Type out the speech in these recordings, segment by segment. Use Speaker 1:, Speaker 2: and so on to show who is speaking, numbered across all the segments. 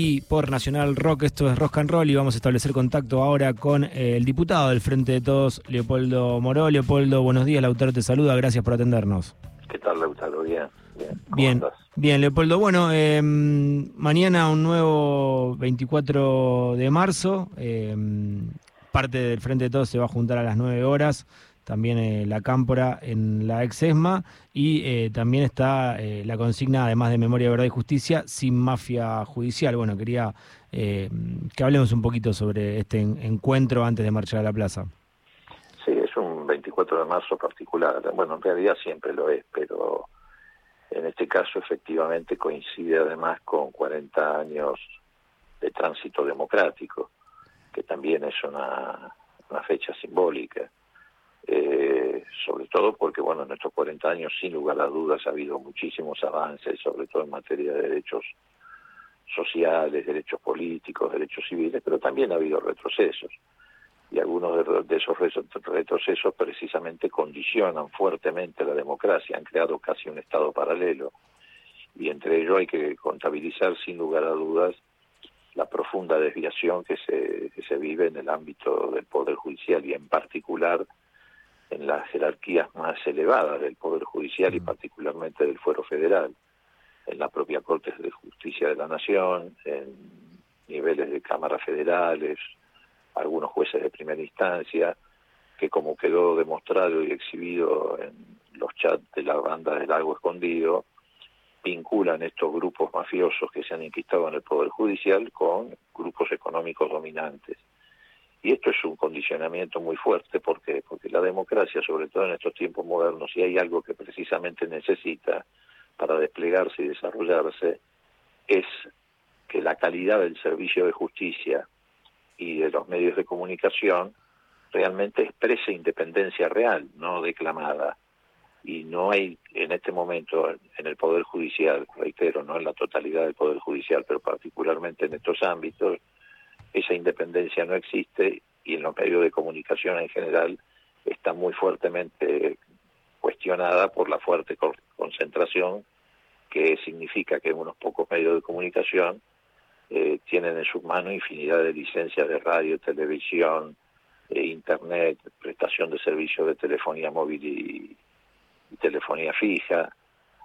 Speaker 1: Y por Nacional Rock, esto es Rock and Roll y vamos a establecer contacto ahora con eh, el diputado del Frente de Todos, Leopoldo Moró. Leopoldo, buenos días, Lautaro te saluda, gracias por atendernos.
Speaker 2: ¿Qué tal, Lautaro? Bien, bien. ¿Cómo
Speaker 1: Bien,
Speaker 2: andas?
Speaker 1: bien, Leopoldo. Bueno, eh, mañana un nuevo 24 de marzo, eh, parte del Frente de Todos se va a juntar a las 9 horas, también eh, la Cámpora en la ex ESMA y eh, también está eh, la consigna, además de Memoria, Verdad y Justicia, sin mafia judicial. Bueno, quería eh, que hablemos un poquito sobre este en- encuentro antes de marchar a la plaza.
Speaker 2: Sí, es un 24 de marzo particular. Bueno, en realidad siempre lo es, pero en este caso efectivamente coincide además con 40 años de tránsito democrático, que también es una, una fecha simbólica. Eh, sobre todo porque, bueno, en estos 40 años, sin lugar a dudas, ha habido muchísimos avances, sobre todo en materia de derechos sociales, derechos políticos, derechos civiles, pero también ha habido retrocesos. Y algunos de, esos re- retrocesos precisamente condicionan fuertemente la democracia, han creado casi un Estado paralelo. Y entre ello hay que contabilizar, sin lugar a dudas, la profunda desviación que se, que se vive en el ámbito del Poder Judicial y en particular en las jerarquías más elevadas del Poder Judicial y particularmente del Fuero Federal, en la propia Corte de Justicia de la Nación, en niveles de cámaras federales, algunos jueces de primera instancia, que como quedó demostrado y exhibido en los chats de la banda del Lago Escondido, vinculan estos grupos mafiosos que se han inquistado en el Poder Judicial con grupos económicos dominantes. Y esto es un condicionamiento muy fuerte porque, porque la democracia, sobre todo en estos tiempos modernos, si hay algo que precisamente necesita para desplegarse y desarrollarse, es que la calidad del servicio de justicia y de los medios de comunicación realmente exprese independencia real, no declamada. Y no hay en este momento en el Poder Judicial, reitero, no en la totalidad del Poder Judicial, pero particularmente en estos ámbitos, esa independencia no existe y en los medios de comunicación en general está muy fuertemente cuestionada por la fuerte co- concentración que significa que unos pocos medios de comunicación eh, tienen en sus manos infinidad de licencias de radio, televisión, eh, internet, prestación de servicios de telefonía móvil y, y telefonía fija.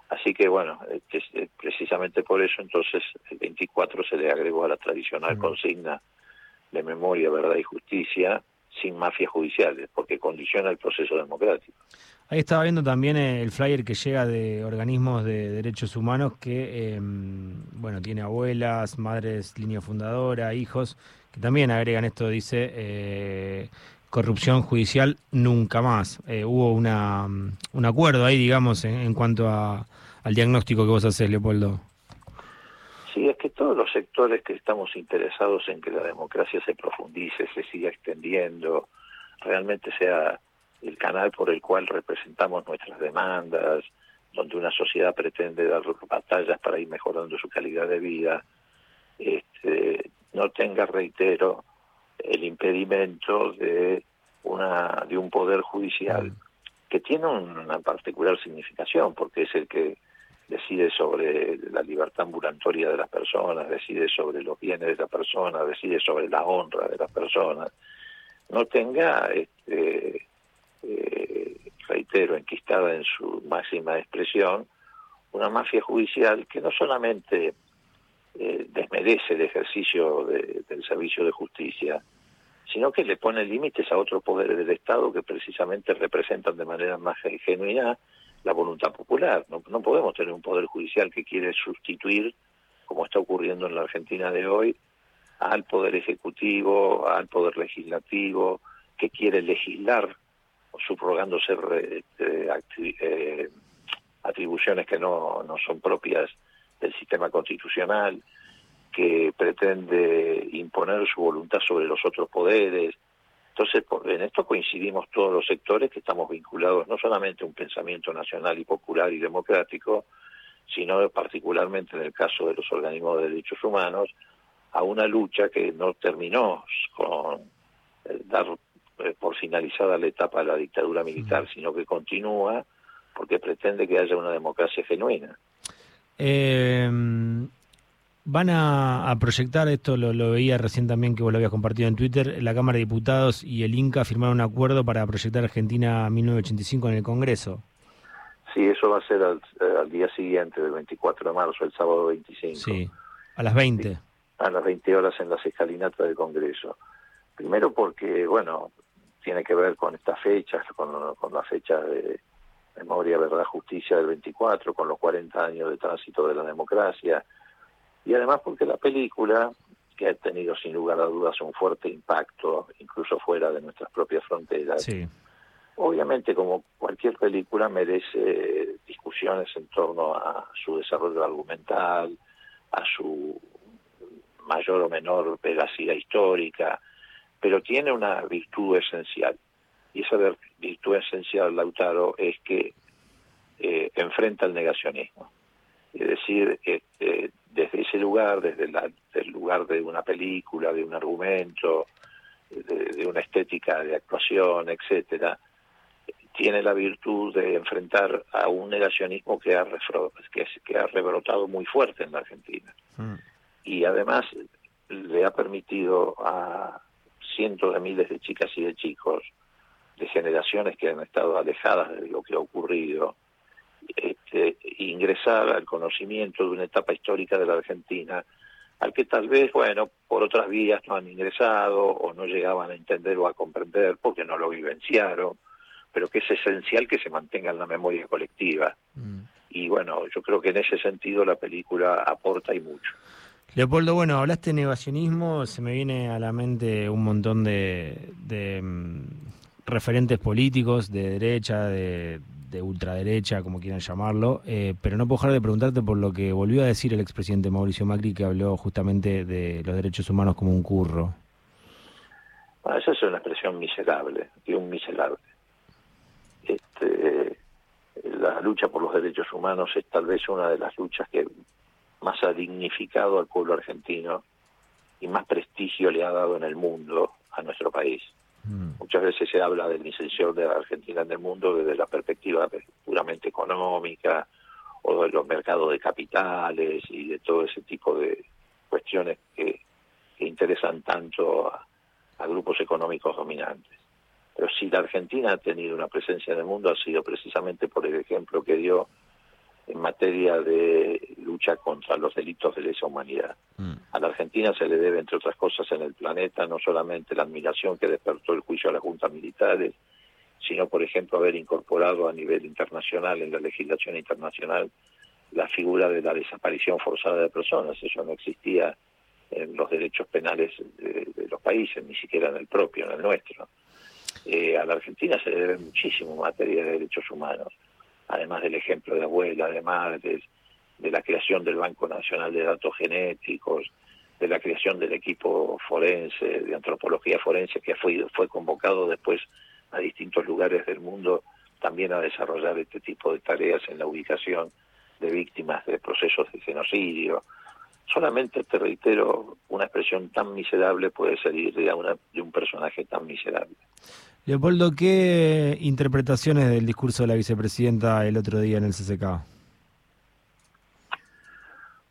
Speaker 2: Así que bueno, eh, que es- eh, precisamente por eso entonces el 24 se le agregó a la tradicional
Speaker 1: Mm.
Speaker 2: consigna de memoria, verdad y justicia sin mafias judiciales, porque condiciona el proceso democrático.
Speaker 1: Ahí estaba viendo también eh, el flyer que llega de organismos de derechos humanos que, eh, bueno, tiene abuelas, madres, línea fundadora, hijos, que también agregan esto, dice, eh, corrupción judicial nunca más. Eh, hubo una, un acuerdo ahí, digamos, en, en cuanto a, al diagnóstico que vos haces, Leopoldo.
Speaker 2: Que todos los sectores que estamos interesados en que la democracia se profundice, se siga extendiendo, realmente sea el canal por el cual representamos nuestras demandas, donde una sociedad pretende dar batallas para ir mejorando su calidad de vida, este, no tenga, reitero, el impedimento de una de un poder judicial que tiene una particular significación porque es el que decide sobre la libertad ambulatoria de las personas, decide sobre los bienes de la persona, decide sobre la honra de las personas, no tenga, este, eh, reitero, enquistada en su máxima expresión, una mafia judicial que no solamente eh, desmerece el ejercicio de- del servicio de justicia, sino que le pone límites a otros poderes del Estado que precisamente representan de manera más genuina la voluntad popular. No, no podemos tener un poder judicial que quiere sustituir, como está ocurriendo en la Argentina de hoy, al poder ejecutivo, al poder legislativo, que quiere legislar, subrogándose acti- eh, atribuciones que no, no son propias del sistema constitucional, que pretende imponer su voluntad sobre los otros poderes. Entonces, en esto coincidimos todos los sectores que estamos vinculados no solamente a un pensamiento nacional y popular y democrático, sino particularmente en el caso de los organismos de derechos humanos, a una lucha que no terminó con eh, dar eh, por finalizada la etapa de la dictadura militar, sino que continúa porque pretende que haya una democracia genuina.
Speaker 1: Eh, Van a, proyectar, esto lo, lo, veía recién también que vos lo habías compartido en Twitter, la Cámara de Diputados y el INCA firmaron un acuerdo para proyectar Argentina 1985 en el Congreso.
Speaker 2: Sí, eso va a ser al, al, día siguiente, del 24 de marzo, el sábado 25.
Speaker 1: Sí, a las 20.
Speaker 2: a las 20 horas en las escalinatas del Congreso. Primero porque, bueno, tiene que ver con estas fechas, con, con la fecha de Memoria, Verdad, Justicia del 24, con los 40 años de tránsito de la democracia, y además porque la película, que ha tenido sin lugar a dudas un fuerte impacto, incluso fuera de nuestras propias fronteras, obviamente como cualquier película merece discusiones en torno a su desarrollo argumental, a su mayor o menor veracidad histórica, pero tiene una virtud esencial. Y esa virtud esencial, Lautaro, es que eh, enfrenta el negacionismo. Es decir, este, desde ese lugar, desde el lugar de una película, de un argumento, de, una estética de actuación, etcétera, tiene la virtud de enfrentar a un negacionismo que ha, que, que ha rebrotado muy fuerte en la Argentina. Mm. Y además le ha permitido a, cientos de miles de chicas y de chicos, de generaciones que han estado alejadas de lo que ha ocurrido, este, ingresar al conocimiento de una etapa histórica de la Argentina, al que tal vez, bueno, por otras vías no han ingresado o no llegaban a entender o a comprender porque no lo vivenciaron, pero que es esencial que se mantenga en la memoria colectiva. Mm. Y bueno, yo creo que en ese sentido la película aporta y mucho.
Speaker 1: Leopoldo, bueno, hablaste de negacionismo, se me viene a la mente un montón de, mm, referentes políticos de derecha, de, ultraderecha, como quieran llamarlo, eh, pero no puedo dejar de preguntarte por lo que volvió a decir el expresidente Mauricio Macri, que habló justamente de los derechos humanos como un curro.
Speaker 2: Bueno, esa es una expresión miserable, y un miserable. Este, la lucha por los derechos humanos es tal vez una de las luchas que más ha dignificado al pueblo argentino y más prestigio le ha dado en el mundo a nuestro país. Mm. Muchas veces se habla del inserción de la Argentina en el mundo desde la perspectiva puramente económica o de los mercados de capitales y de todo ese tipo de cuestiones que, interesan tanto a, a grupos económicos dominantes. Pero si la Argentina ha tenido una presencia en el mundo ha sido precisamente por el ejemplo que dio en materia de lucha contra los delitos de lesa humanidad. Mm. A la Argentina se le debe, entre otras cosas, en el planeta no solamente la admiración que despertó el juicio a las juntas militares, sino, por ejemplo, haber incorporado a nivel internacional, en la legislación internacional, la figura de la desaparición forzada de personas. Eso no existía en los derechos penales de, los países, ni siquiera en el propio, en el nuestro. Eh, a la Argentina se le debe muchísimo en materia de derechos humanos además del ejemplo de abuelas, de madres, de la creación del Banco Nacional de Datos Genéticos, de la creación del equipo forense, de antropología forense, que fue, fue convocado después a distintos lugares del mundo también a desarrollar este tipo de tareas en la ubicación de víctimas de procesos de genocidio. Solamente, te reitero, una expresión tan miserable puede salir de, una, de un personaje tan miserable.
Speaker 1: Leopoldo, ¿qué interpretaciones del discurso de la vicepresidenta el otro día en el CCK?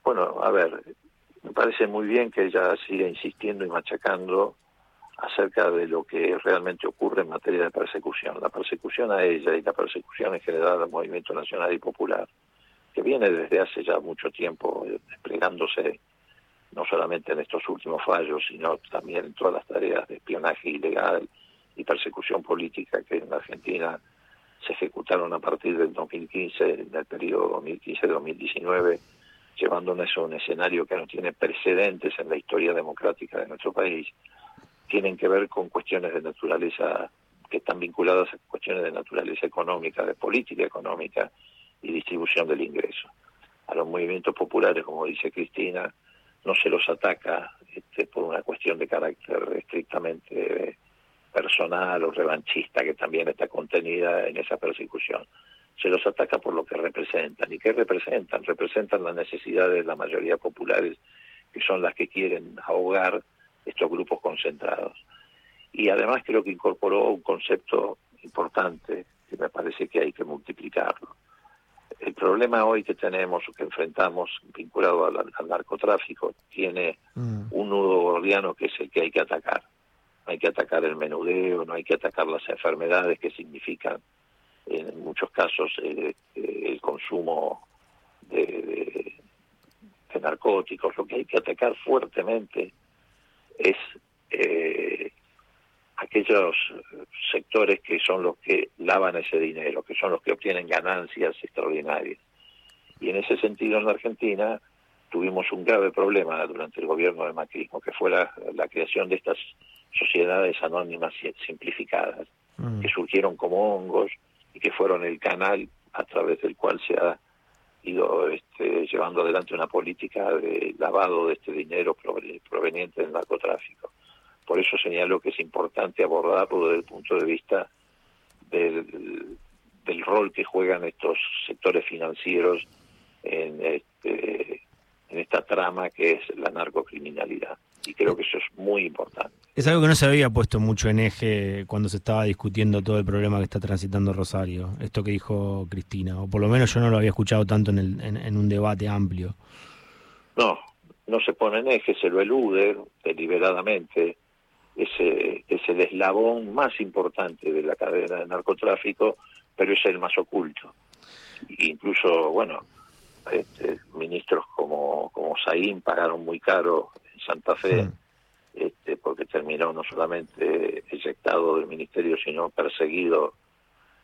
Speaker 2: Bueno, a ver, me parece muy bien que ella siga insistiendo y machacando acerca de lo que realmente ocurre en materia de persecución. La persecución a ella y la persecución en general al movimiento nacional y popular, que viene desde hace ya mucho tiempo desplegándose no solamente en estos últimos fallos, sino también en todas las tareas de espionaje ilegal, y persecución política que en Argentina se ejecutaron a partir del 2015, en el periodo 2015-2019, llevándonos a un escenario que no tiene precedentes en la historia democrática de nuestro país, tienen que ver con cuestiones de naturaleza que están vinculadas a cuestiones de naturaleza económica, de política económica y distribución del ingreso. A los movimientos populares, como dice Cristina, no se los ataca este, por una cuestión de carácter estrictamente personal o revanchista que también está contenida en esa persecución. Se los ataca por lo que representan. ¿Y qué representan? Representan las necesidades de la mayoría populares, que son las que quieren ahogar estos grupos concentrados. Y además creo que incorporó un concepto importante que me parece que hay que multiplicarlo. el problema hoy que tenemos o que enfrentamos vinculado al, narcotráfico tiene mm. un nudo gordiano que es el que hay que atacar. hay que atacar el menudeo, no hay que atacar las enfermedades que significan en muchos casos eh, eh, el consumo de, narcóticos. Lo que hay que atacar fuertemente es eh, aquellos sectores que son los que lavan ese dinero, que son los que obtienen ganancias extraordinarias. Y en ese sentido en la Argentina tuvimos un grave problema durante el gobierno de Macrismo, que fue la, creación de estas sociedades anónimas simplificadas, mm. que surgieron como hongos y que fueron el canal a través del cual se ha ido este, llevando adelante una política de lavado de este dinero proveniente del narcotráfico. Por eso señalo que es importante abordarlo desde el punto de vista del, rol que juegan estos sectores financieros en, este, en esta trama que es la narcocriminalidad. Y creo que eso es muy importante.
Speaker 1: Es algo que no se había puesto mucho en eje cuando se estaba discutiendo todo el problema que está transitando Rosario, esto que dijo Cristina, o por lo menos yo no lo había escuchado tanto en, el, en un debate amplio.
Speaker 2: No, no se pone en eje, se lo elude deliberadamente ese es el eslabón más importante de la cadena de narcotráfico, pero es el más oculto. Incluso, bueno, este, ministros como, como Saín pagaron muy caro en Santa Fe, este, porque terminó no solamente eyectado del ministerio, sino perseguido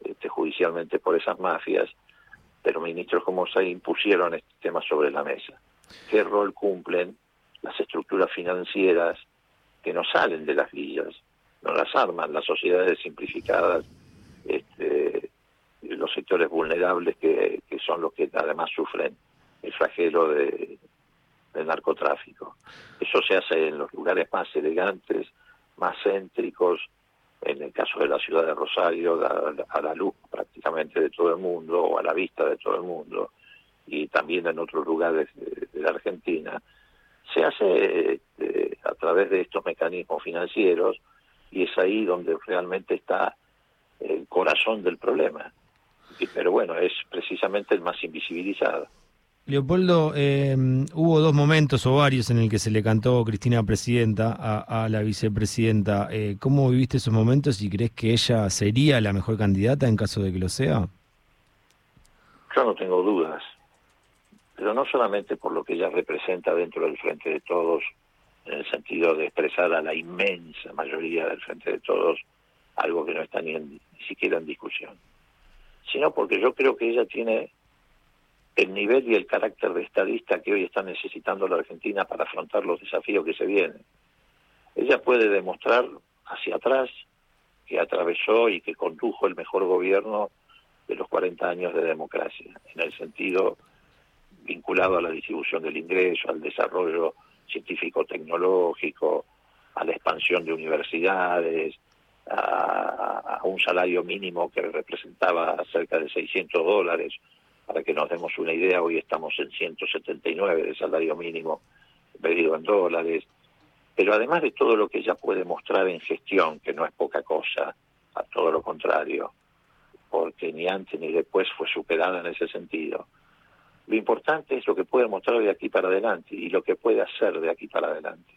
Speaker 2: este, judicialmente por esas mafias, pero ministros como Saín pusieron este tema sobre la mesa. ¿Qué rol cumplen las estructuras financieras que no salen de las villas, no las arman las sociedades simplificadas, este, sectores vulnerables que, son los que además sufren el flagelo de, del narcotráfico. Eso se hace en los lugares más elegantes, más céntricos, en el caso de la ciudad de Rosario, a la luz prácticamente de todo el mundo o a la vista de todo el mundo, y también en otros lugares de la Argentina se hace este, a través de estos mecanismos financieros y es ahí donde realmente está el corazón del problema. Pero bueno, es precisamente el más invisibilizado.
Speaker 1: Leopoldo, em, hubo dos momentos o varios en el que se le cantó Cristina Presidenta a, la vicepresidenta. Eh, ¿Cómo viviste esos momentos y crees que ella sería la mejor candidata en caso de que lo sea?
Speaker 2: Yo no tengo dudas pero no solamente por lo que ella representa dentro del Frente de Todos, en el sentido de expresar a la inmensa mayoría del Frente de Todos algo que no está ni, ni siquiera en discusión, sino porque yo creo que ella tiene el nivel y el carácter de estadista que hoy está necesitando la Argentina para afrontar los desafíos que se vienen. Ella puede demostrar hacia atrás que atravesó y que condujo el mejor gobierno de los 40 años de democracia, en el sentido vinculado a la distribución del ingreso, al desarrollo científico-tecnológico, a la expansión de universidades, a, un salario mínimo que representaba cerca de 600 dólares. Para que nos demos una idea, hoy estamos en 179 de salario mínimo medido en dólares. Pero además de todo lo que ella puede mostrar en gestión, que no es poca cosa, a todo lo contrario, porque ni antes ni después fue superada en ese sentido, lo importante es lo que puede mostrar de aquí para adelante y lo que puede hacer de aquí para adelante.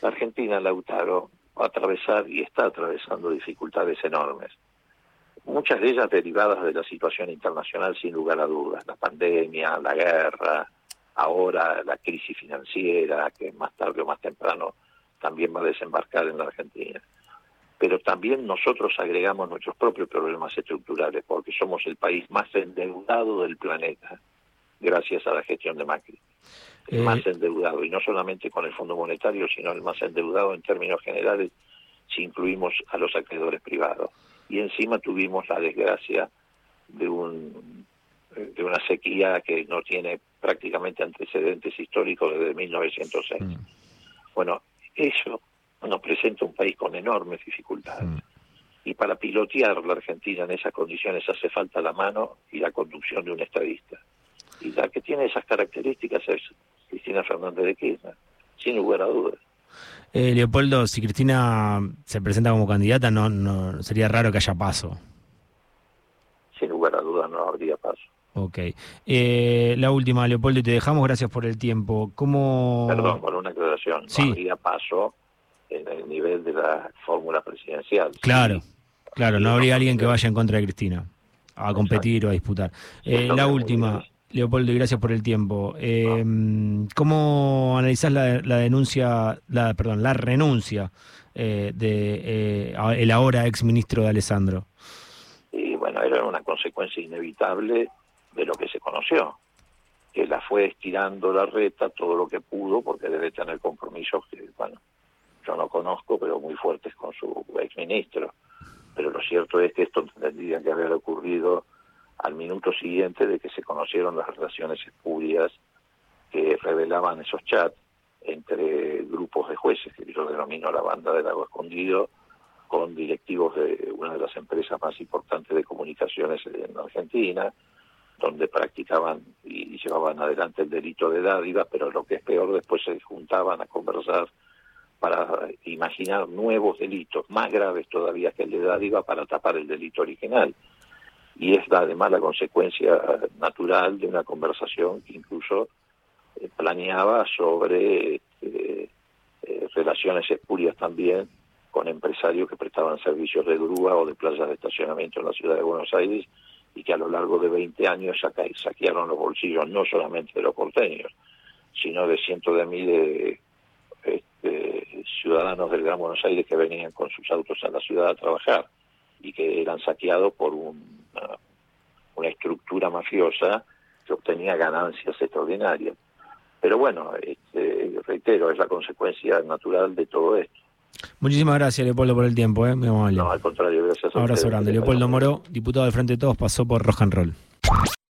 Speaker 2: La Argentina, Lautaro, a atravesar y está atravesando dificultades enormes. Muchas de ellas derivadas de la situación internacional, sin lugar a dudas. La pandemia, la guerra, ahora la crisis financiera, que más tarde o más temprano también va a desembarcar en la Argentina. Pero también nosotros agregamos nuestros propios problemas estructurales, porque somos el país más endeudado del planeta gracias a la gestión de Macri. El más eh, endeudado, y no solamente con el Fondo Monetario, sino el más endeudado en términos generales si incluimos a los acreedores privados. Y encima tuvimos la desgracia de un de una sequía que no tiene prácticamente antecedentes históricos desde 1906. Mm. Bueno, eso nos presenta un país con enormes dificultades. Mm. Y para pilotear la Argentina en esas condiciones hace falta la mano y la conducción de un estadista. Y la que tiene esas características es Cristina Fernández de Kirchner, sin lugar a dudas.
Speaker 1: Eh, Leopoldo, si Cristina se presenta como candidata, no, no sería raro que haya paso.
Speaker 2: Sin lugar a dudas no habría paso.
Speaker 1: Ok. Eh, la última, Leopoldo, y te dejamos, gracias por el tiempo. ¿Cómo...
Speaker 2: Perdón, por una aclaración.
Speaker 1: Sí.
Speaker 2: No habría paso en el nivel de la fórmula presidencial.
Speaker 1: Claro,
Speaker 2: Sí,
Speaker 1: claro, no habría alguien que vaya en contra de Cristina a competir o a disputar. Eh, la última, Leopoldo, y gracias por el tiempo. Eh, ¿Cómo analizás la, la denuncia, la, perdón, la renuncia eh, de eh, el ahora ex ministro de Alessandro?
Speaker 2: Y bueno, era una consecuencia inevitable de lo que se conoció, que la fue estirando la reta todo lo que pudo, porque debe tener compromisos que, bueno, yo no conozco, pero muy fuertes con su exministro. Pero lo cierto es que esto tendría que haber ocurrido al minuto siguiente de que se conocieron las relaciones espurias que revelaban esos chats entre grupos de jueces, que yo denomino la banda del agua escondido, con directivos de una de las empresas más importantes de comunicaciones en Argentina, donde practicaban y llevaban adelante el delito de dádiva, pero lo que es peor, después se juntaban a conversar para imaginar nuevos delitos, más graves todavía que el de dádiva, para tapar el delito original. Y es además la consecuencia natural de una conversación que incluso eh, planeaba sobre eh, eh, relaciones espurias también con empresarios que prestaban servicios de grúa o de playas de estacionamiento en la ciudad de Buenos Aires y que a lo largo de 20 años saca- saquearon los bolsillos no solamente de los porteños, sino de cientos de miles de este, ciudadanos del Gran Buenos Aires que venían con sus autos a la ciudad a trabajar y que eran saqueados por un- una, una estructura mafiosa que obtenía ganancias extraordinarias. Pero bueno, este, reitero, es la consecuencia natural de todo esto.
Speaker 1: Muchísimas gracias, Leopoldo, por el tiempo. ¿eh? Muy amable.
Speaker 2: No, al contrario, gracias a
Speaker 1: Abrazo grande. Leopoldo. Moro, diputado del Frente de Todos, pasó por Rock and Roll.